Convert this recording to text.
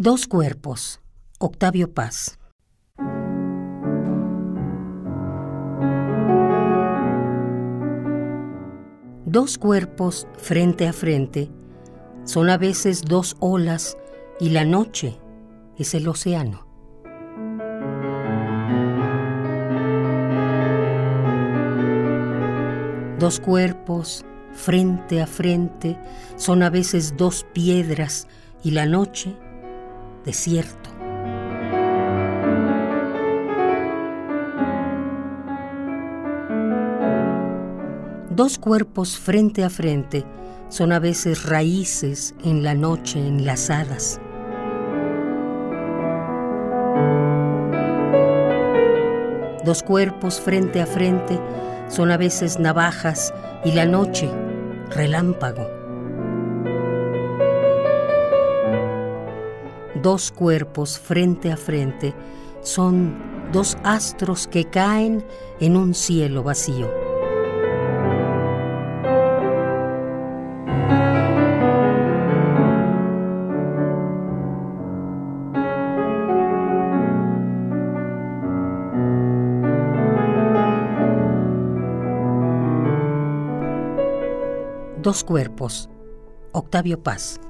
Dos cuerpos. Octavio Paz. Dos cuerpos frente a frente son a veces dos olas y la noche es el océano. Dos cuerpos frente a frente son a veces dos piedras y la noche desierto. Dos cuerpos frente a frente son a veces raíces en la noche enlazadas. Dos cuerpos frente a frente son a veces navajas y la noche relámpago. Dos cuerpos frente a frente son dos astros que caen en un cielo vacío. Dos cuerpos. Octavio Paz.